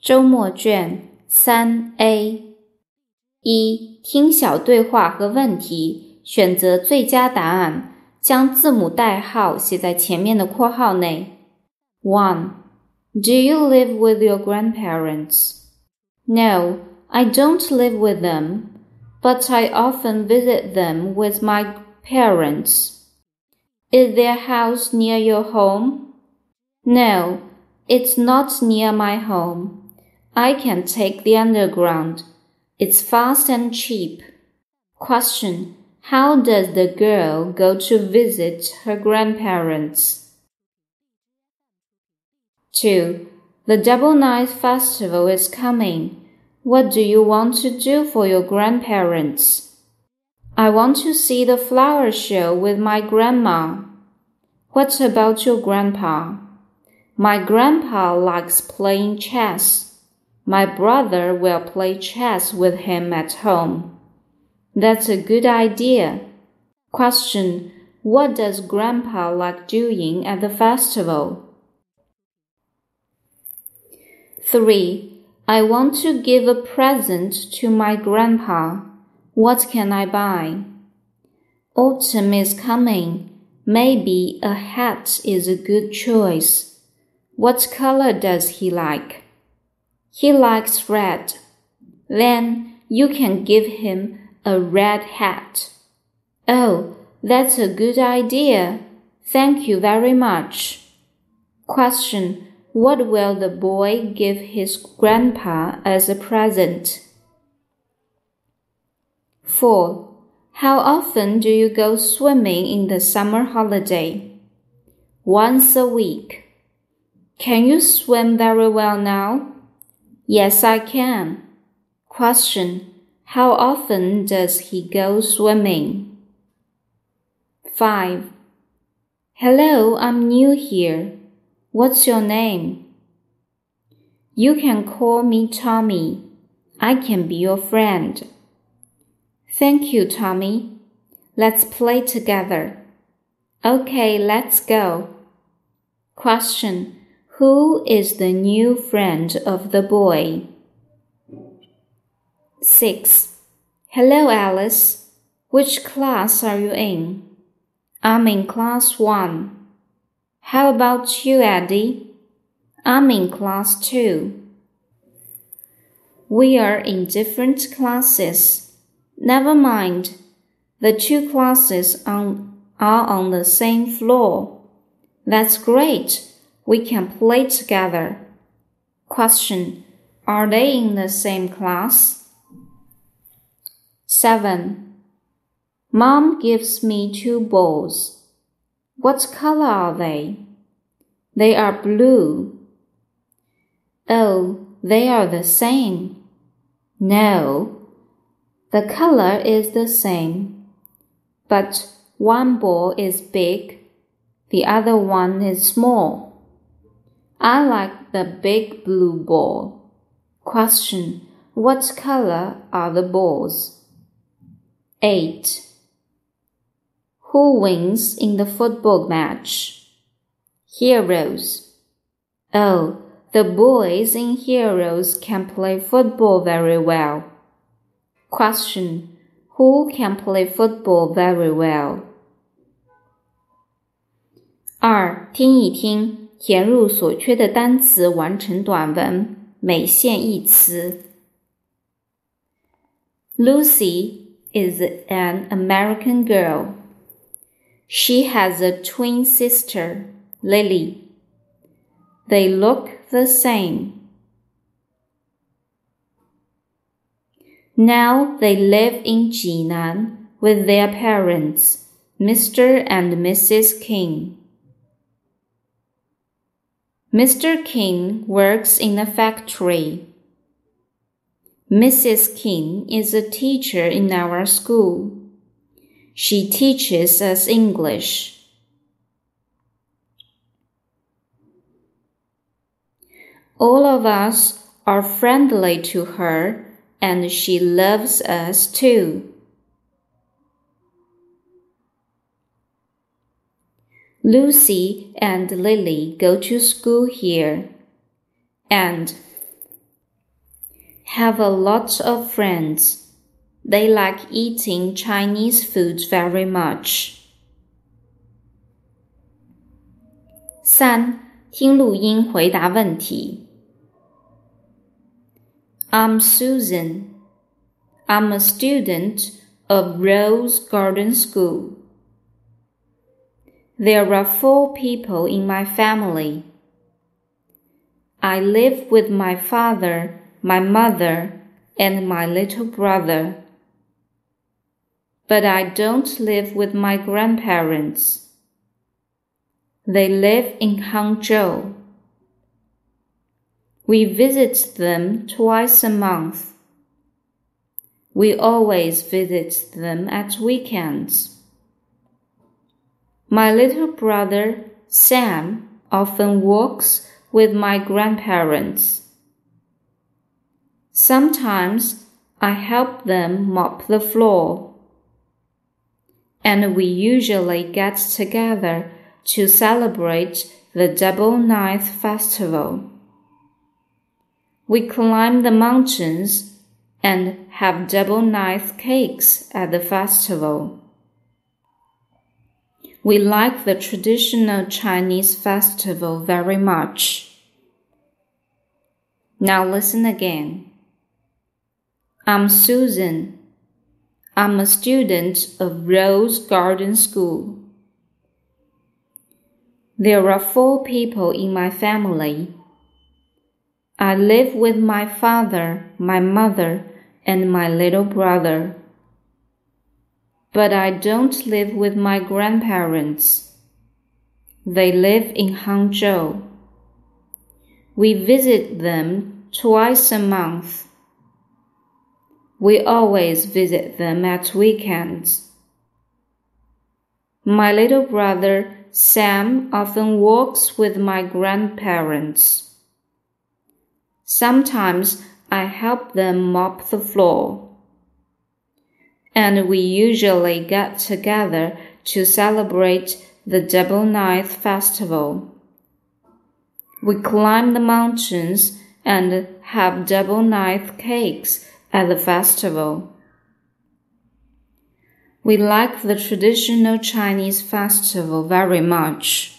周末卷三 A 一，听小对话和问题，选择最佳答案，将字母代号写在前面的括号内。One, Do you live with your grandparents? No, I don't live with them, but I often visit them with my parents. Is their house near your home? No, it's not near my home. I can take the underground. It's fast and cheap. Question. How does the girl go to visit her grandparents? 2. The Double Ninth Festival is coming. What do you want to do for your grandparents? I want to see the flower show with my grandma. What about your grandpa? My grandpa likes playing chess. My brother will play chess with him at home. That's a good idea. Question What does Grandpa like doing at the festival? 3. I want to give a present to my grandpa. What can I buy? Autumn is coming. Maybe a hat is a good choice. What color does he like? He likes red. Then you can give him a red hat. Oh, that's a good idea. Thank you very much. Question What will the boy give his grandpa as a present? 4. How often do you go swimming in the summer holiday? Once a week. Can you swim very well now? Yes, I can. Question. How often does he go swimming? 5. Hello, I'm new here. What's your name? You can call me Tommy. I can be your friend. Thank you, Tommy. Let's play together. Okay, let's go. Question. Who is the new friend of the boy? 6. Hello, Alice. Which class are you in? I'm in class 1. How about you, Eddie? I'm in class 2. We are in different classes. Never mind. The two classes on, are on the same floor. That's great. We can play together. Question. Are they in the same class? 7. Mom gives me two balls. What color are they? They are blue. Oh, they are the same. No, the color is the same, but one ball is big, the other one is small. I like the big blue ball. Question What color are the balls? 8. Who wins in the football match? Heroes. Oh, the boys in Heroes can play football very well. Question Who can play football very well? 二，听一听。 填入所缺的单词，完成短文。每线一词。Lucy is an American girl. She has a twin sister, Lily. They look the same. Now they live in Jinan with their parents, Mr. and Mrs. King. Mr. King works in a factory. Mrs. King is a teacher in our school. She teaches us English. All of us are friendly to her and she loves us too. Lucy and Lily go to school here. And have a lot of friends. They like eating Chinese food very much. 三、听录音回答问题。I'm Susan. I'm a student of Rose Garden School. There are four people in my family. I live with my father, my mother, and my little brother. But I don't live with my grandparents. They live in Hangzhou. We visit them twice a month. We always visit them at weekends. My little brother, Sam, often walks with my grandparents. Sometimes I help them mop the floor. And we usually get together to celebrate the Double Ninth Festival. We climb the mountains and have double ninth cakes at the festival. We like the traditional Chinese festival very much. Now listen again. I'm Susan. I'm a student of Rose Garden School. There are four people in my family. I live with my father, my mother, and my little brother but I don't live with my grandparents. They live in Hangzhou. We visit them twice a month. We always visit them at weekends. My little brother Sam often walks with my grandparents. Sometimes I help them mop the floor and we usually get together to celebrate the Double Ninth Festival. We climb the mountains and have double ninth cakes at the festival. We like the traditional Chinese festival very much.